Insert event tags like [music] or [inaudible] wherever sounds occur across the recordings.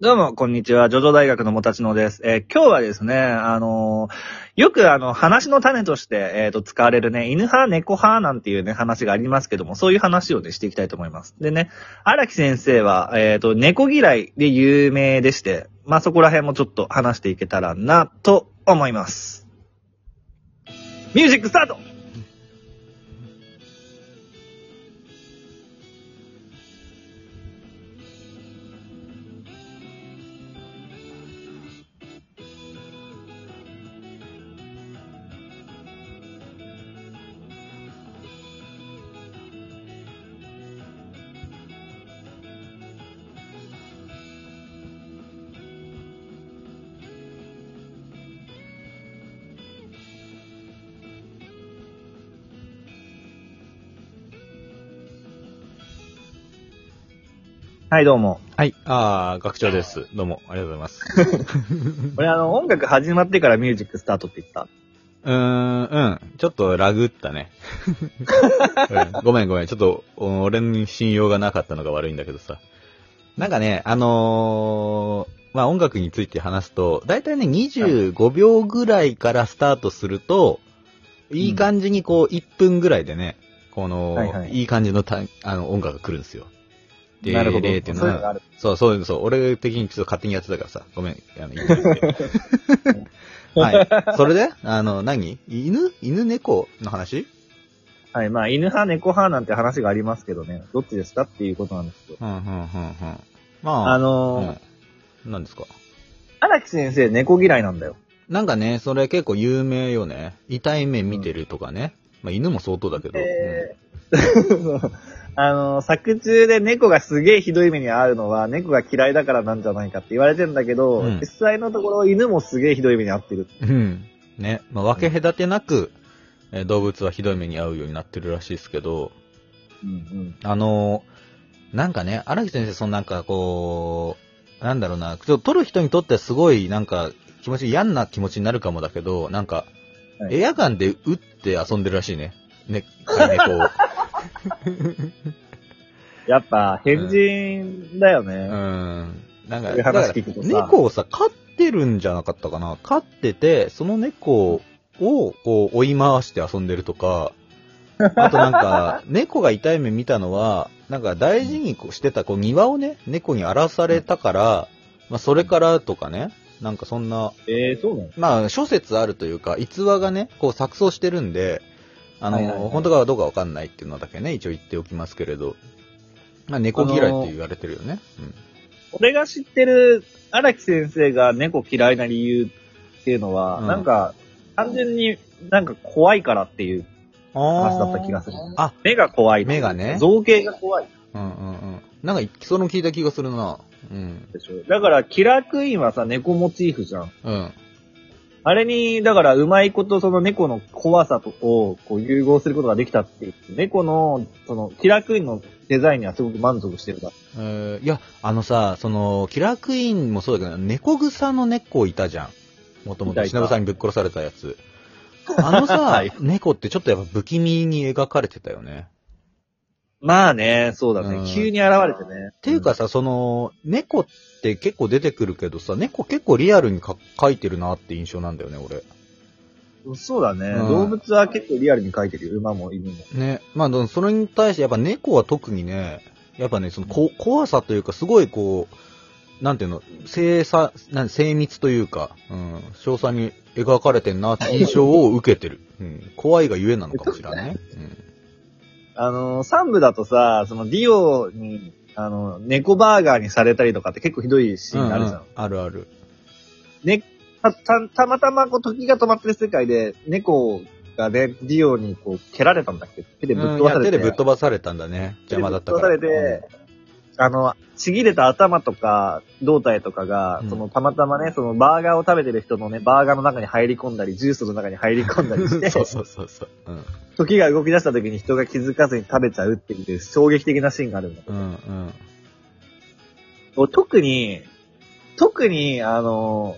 どうも、こんにちは。ジョジョ大学のもたちのです。えー今日はですね、あのーよくあの、話の種として、えっ、と、使われるね、犬派、猫派なんていうね、話がありますけども、そういう話をね、していきたいと思います。でね、荒木先生は、えっ、と、猫嫌いで有名でして、まあ、そこら辺もちょっと話していけたらな、と思います。ミュージックスタートはい、どうも。はい。ああ、学長です。どうも、ありがとうございます。[laughs] 俺あの、音楽始まってからミュージックスタートって言った？うーん、うん。ちょっとラグったね。[laughs] うんごめんごめん。ちょっと、お俺に信用がなかったのが悪いんだけどさ。なんかね、あのーまあ、音楽について話すと、だいたいね、25秒ぐらいからスタートすると、いい感じにこう、1分ぐらいでね、この、はいはいいい感じのたあの音楽が来るんですよ。でなるほど。でっていうのはそう。そう、そう。俺的にちょっと勝手にやってたからさ。ごめん。あの、[laughs] はい。それで？あの、何？犬？犬猫の話？はい。まあ、犬派、猫派なんて話がありますけどね。どっちですかっていうことなんですけど。うん、うん、うん、うん。まあ、あのー、うん。何ですか？荒木先生、猫嫌いなんだよ。なんかね、それ結構有名よね。痛い目見てるとかね。まあ、犬も相当だけど。えー [laughs] あの、作中で猫がすげえひどい目に遭うのは、猫が嫌いだからなんじゃないかって言われてんだけど、うん実際のところ犬もすげえひどい目に遭ってる。うん。うん。ね。まあ、分け隔てなく、えー動物はひどい目に遭うようになってるらしいですけど、うんうん。あのーなんかね、荒木先生、そのなんかこう、なんだろうな、ちょっと撮る人にとってはすごいなんか気持ち、嫌な気持ちになるかもだけど、なんか、はいエアガンで撃って遊んでるらしいね。ね、猫を。[laughs] [laughs] やっぱ、変人だようね。ん。なんか、だから猫をさ、飼ってるんじゃなかったかな？飼ってて、その猫を、こう、追い回して遊んでるとか、あとなんか、[laughs] 猫が痛い目見たのは、なんか大事にこうしてたこう庭をね、猫に荒らされたから、まあそれからとかね、なんかそんな、えー、そうなの？まあ諸説あるというか、逸話がね、こう錯綜してるんで、あの、はいはいはい本当かどうかわかんないっていうのだけね、一応言っておきますけれど、まあ猫嫌いって言われてるよね。俺が知ってる荒木先生が猫嫌いな理由っていうのは、うんなんか、単純になんか怖いからっていううん。話だった気がする。あ、目が怖い。目がね造形が怖いうんうんうん。なんか、その聞いた気がするな。うん。でしょ。だから、キラークイーンはさ、猫モチーフじゃん。うん。あれに、だから、うまいことその猫の怖さとをこう融合することができたっていう。猫の、その、キラークイーンのデザインにはすごく満足してるだ。えーいや、あのさ、その、キラークイーンもそうだけど、猫草の猫いたじゃん。もともと、忍さんにぶっ殺されたやつ。あのさ、[laughs] はい猫ってちょっとやっぱ不気味に描かれてたよね。まあね、そうだね。うん急に現れてね。っていうかさ、その、猫って結構出てくるけどさ、猫結構リアルにか描いてるなって印象なんだよね、俺。うんそうだね、うん動物は結構リアルに描いてるよ。馬も犬も。ね。まあ、でもそれに対してやっぱ猫は特にね、やっぱね、そのこ怖さというか、すごいこう、なんていうの、精査、なん精密というか、うん、詳細に描かれてんなって印象を受けてる。うん、怖いがゆえなのかもしれないね。あの、三部だとさ、そのディオに、あの、猫バーガーにされたりとかって結構ひどいシうん。ーンあるじゃん。ううあるある。ね、た、た、たまたまこう時が止まってる世界で、猫がね、ディオにこう蹴られたんだっけ？手でぶっうん飛ばされて。いや手でぶっ飛ばされたんだね。邪魔だったから。ぶっ飛ばされて、あの、ちぎれた頭とか胴体とかが、うんそのたまたまね、そのバーガーを食べてる人のね、バーガーの中に入り込んだり、ジュースの中に入り込んだりしうんて、[laughs] そうそうそうそう。うん。時が動き出した時に人が気づかずに食べちゃうっていう衝撃的なシーンがあるんだけどうんうん。俺特に、特に、あの、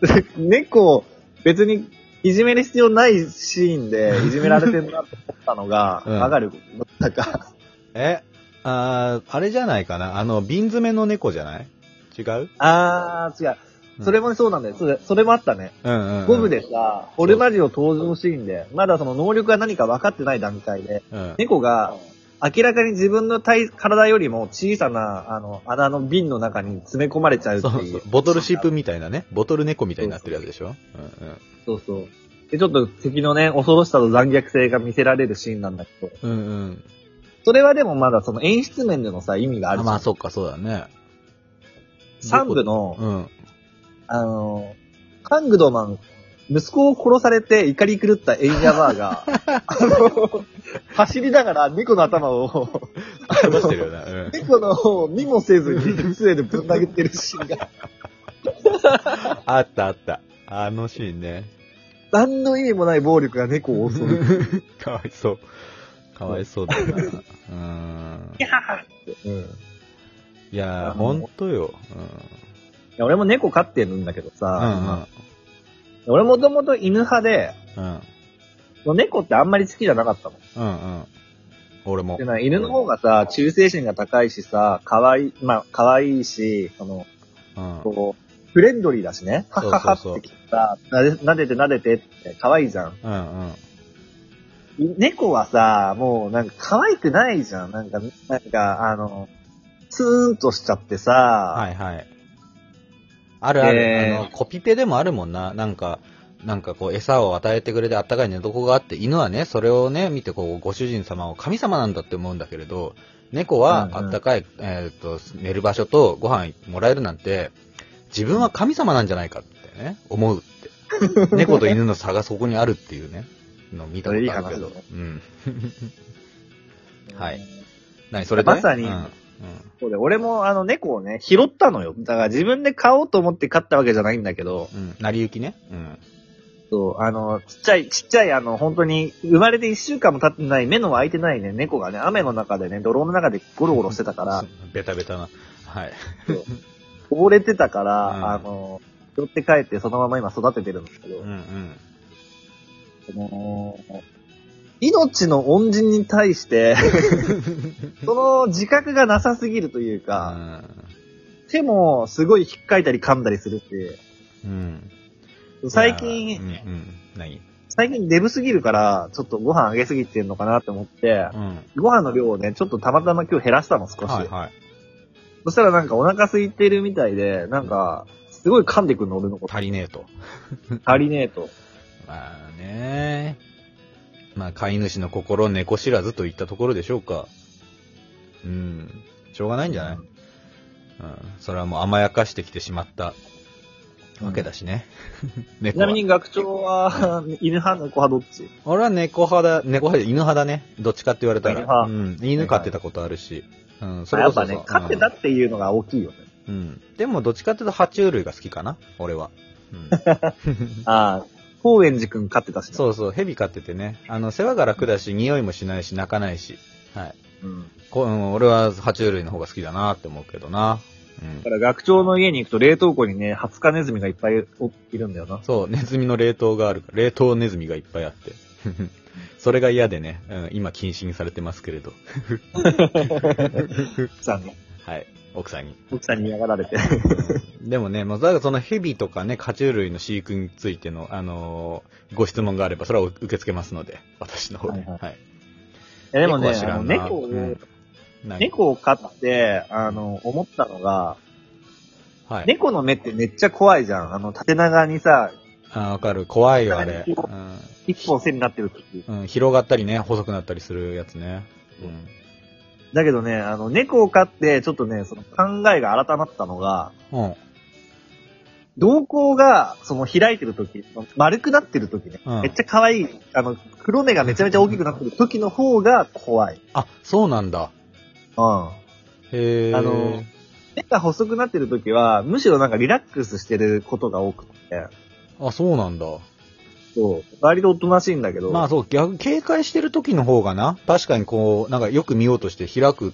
[laughs] 猫、別にいじめる必要ないシーンでいじめられてるなって思ったのが、うんわかる？なんか、え？あーあれじゃないかなあの、瓶詰めの猫じゃない？違う？あー、違う。それもそうなんだよ。それ、それもあったね。うんうん、うん。ゴムでさ、ホルマリオ登場シーンで、まだその能力が何か分かってない段階で、うん。猫が明らかに自分の体、体よりも小さな、あの、穴の瓶の中に詰め込まれちゃうっていう。そうそう。ボトルシップみたいなね。ボトル猫みたいになってるやつでしょ？そうそう。で、ちょっと敵のね、恐ろしさと残虐性が見せられるシーンなんだけど、うんうん。それはでもまだその演出面でのさ、意味があるじゃん。あまあ、そっか、そうだね。三部の、うん。あの、カングドマン、息子を殺されて怒り狂ったエイジャバーが、[laughs] あの、走りながら猫の頭を、あの、よな。うん。[laughs] 猫の見もせずに杖でぶん殴ってるシーンが、[laughs] あったあった。あのシーンね。何の意味もない暴力が猫を襲う。かわいそう。かわいそうだな。うん。うん。いやー、あのほんとよ。いや俺も猫飼ってるんだけどうん。うんさ、俺もともと犬派で、うん。うん。猫ってあんまり好きじゃなかったもん。うんうん。俺も犬の方がさ、忠誠心が高いしさ、可愛い、まあ、可愛いし、その、うん。こう、フレンドリーだしね。はははってきてさ、なで、撫でて撫でてって可愛いじゃん。うんうん。い猫はさ、もうなんか可愛くないじゃん。なんか、なんか、あの、ツーンとしちゃってさ、はいはい。あるある、えーあの、コピペでもあるもんな。なんか、なんかこう、餌を与えてくれてあったかい寝床があって、犬はね、それをね、見てこう、ご主人様を神様なんだって思うんだけれど、猫はうんうんあったかい、えっ、と、寝る場所とご飯もらえるなんて、自分は神様なんじゃないかってね、思うって。[laughs] 猫と犬の差がそこにあるっていうね、のを見たことあるけど。うん。はい何それで？まさにうんうんそうで、俺もあの猫をね、拾ったのよ。だから自分で飼おうと思って飼ったわけじゃないんだけど、うん。成り行きね。うん。そう、あの、ちっちゃい、ちっちゃい、あの、本当に、生まれて一週間も経ってない、目の開いてないね、猫がね、雨の中でね、泥の中でゴロゴロしてたから、[laughs] ベタベタな。はい。溺れてたから、うんあの、拾って帰ってそのまま今育ててるんですけど、うんうん。その命の恩人に対して、[laughs] その自覚がなさすぎるというか、手もすごい引っかいたり噛んだりするって、うん。最近う、んうん。何？最近デブすぎるから、ちょっとご飯あげすぎてんのかなって思って、うん。ご飯の量をね、ちょっとたまたま今日減らしたの少し。はいはい。そしたらなんかお腹空いてるみたいで、なんか、すごい噛んでくんの、俺のこと。足りねえと。足りねえと。まあねまあ、飼い主の心猫知らずといったところでしょうか。うん。しょうがないんじゃない、うん、それはもう甘やかしてきてしまったわけだしね。[laughs] 猫はちなみに学長は、犬派、猫派どっち？俺は猫派だ、猫派で犬派だね。どっちかって言われたら。犬派うん。犬飼ってたことあるし。うん。それこそやっぱね、飼ってたっていうのが大きいよね。うん。うん。でも、どっちかっていうと、爬虫類が好きかな俺は。うん。[laughs] ああ、高円寺くん飼ってたしね。そうそう、蛇飼っててね。あの、世話が楽だし、匂いもしないし、鳴かないし。はい。うん。こうん、俺は爬虫類の方が好きだなって思うけどな。うんだ。から学長の家に行くと冷凍庫にね、20日ネズミがいっぱいおいるんだよな。そう、ネズミの冷凍があるから、冷凍ネズミがいっぱいあって。[laughs] それが嫌でね、うん、今禁止にされてますけれど。[laughs] 奥さんに、はい。奥さんに。奥さんに嫌がられて。でもね、もう、だからその蛇とかね、爬虫類の飼育についての、あのーご質問があれば、それは受け付けますので、私の方で。はいはいはい。でもね、あの猫を、うん何猫を飼って、あの、思ったのが、はい。猫の目ってめっちゃ怖いじゃん。あの、縦長にさ、あ、わかる。怖いよ、あれ。う一本線になってる時。うん。うん、広がったりね、細くなったりするやつね。うん。だけどね、あの、猫を飼って、ちょっとね、その考えが改まったのが、うん。瞳孔が、その開いてる時、丸くなってる時ね、うんめっちゃ可愛い、あの、黒目がめちゃめちゃ大きくなってる時の方が怖い。あ、そうなんだ。うん。へえ。あの、目が細くなってる時は、むしろなんかリラックスしてることが多くて、あ、そうなんだ。そう、割とおとなしいんだけど、まあそう、逆、警戒してる時の方がな、確かにこう、なんかよく見ようとして開く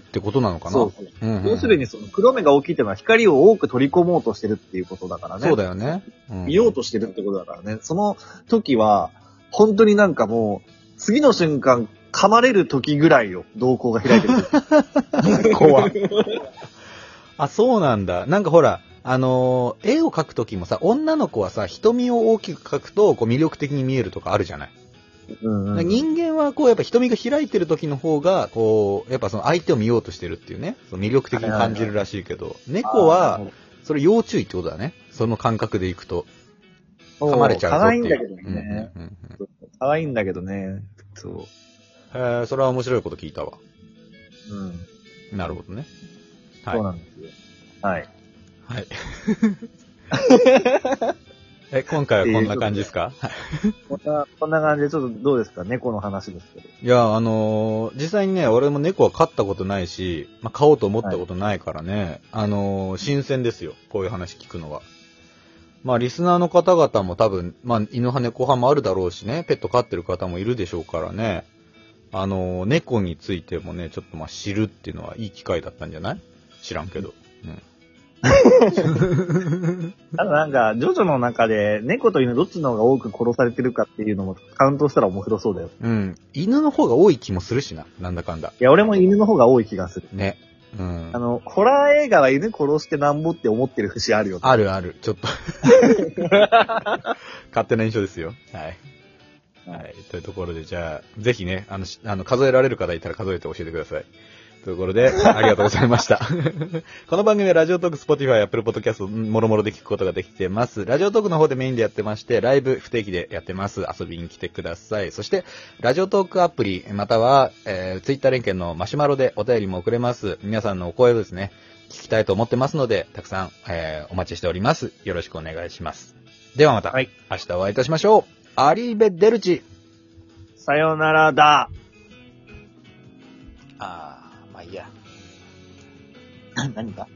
ってことなのかな？そうそう。うんうんうん要するにその黒目が大きいっていうのは光を多く取り込もうとしてるっていうことだからね。そうだよね。うん見ようとしてるってことだからね。その時は、本当になんかもう、次の瞬間、噛まれる時ぐらいよ。瞳孔が開いてる時。[laughs] 怖い。あ、そうなんだ。なんかほら、あのー絵を描くときもさ、女の子はさ、瞳を大きく描くと、こう魅力的に見えるとかあるじゃない？うんうん。人間はこう、やっぱ瞳が開いてる時の方が、こう、やっぱその相手を見ようとしてるっていうね、その魅力的に感じるらしいけど、猫は、それ要注意ってことだね。その感覚でいくと。噛まれちゃうっていう。愛いんだけどね。うんうんうんいんだけどね。そう。へーそれは面白いこと聞いたわ。うん。なるほどね。はいそう。なんですよ。はい。はい。[laughs] え、今回はこんな感じですか？こんな、[laughs] こんな感じで、ちょっとどうですか？猫の話ですけど。いや、あのー実際にね、俺も猫は飼ったことないし、まあ、飼おうと思ったことないからね、あのー新鮮ですよ。こういう話聞くのは。まあ、リスナーの方々も多分、まあ、犬派猫派もあるだろうしね、ペット飼ってる方もいるでしょうからね、あのー猫についてもね、ちょっとまあ、知るっていうのはいい機会だったんじゃない？知らんけど。[laughs] ただなんか、ジョジョの中で、猫と犬どっちの方が多く殺されてるかっていうのもカウントしたら面白そうだよ。うん。うん。犬の方が多い気もするしな、なんだかんだ。いや、俺も犬の方が多い気がする。ね。うんあ。の、ホラー映画は犬殺してなんぼって思ってる節あるよ。あるある、ちょっと。[laughs] 勝手な印象ですよ。はい。はい。というところで、じゃあ、ぜひね、あの、しあの、数えられる方いたら数えて教えてください。というところで、ありがとうございました。[laughs] この番組はラジオトーク、 Spotify、Apple Podcast、もろもろで聞くことができてます。ラジオトークの方でメインでやってまして、ライブ不定期でやってます。遊びに来てください。そして、ラジオトークアプリ、または、えー、ツイッター連携のマシュマロでお便りも送れます。皆さんのお声をですね、聞きたいと思ってますので、たくさん、えーお待ちしております。よろしくお願いします。ではまた、はい明日お会いいたしましょう。 Arrivederci。さよならだ。何が？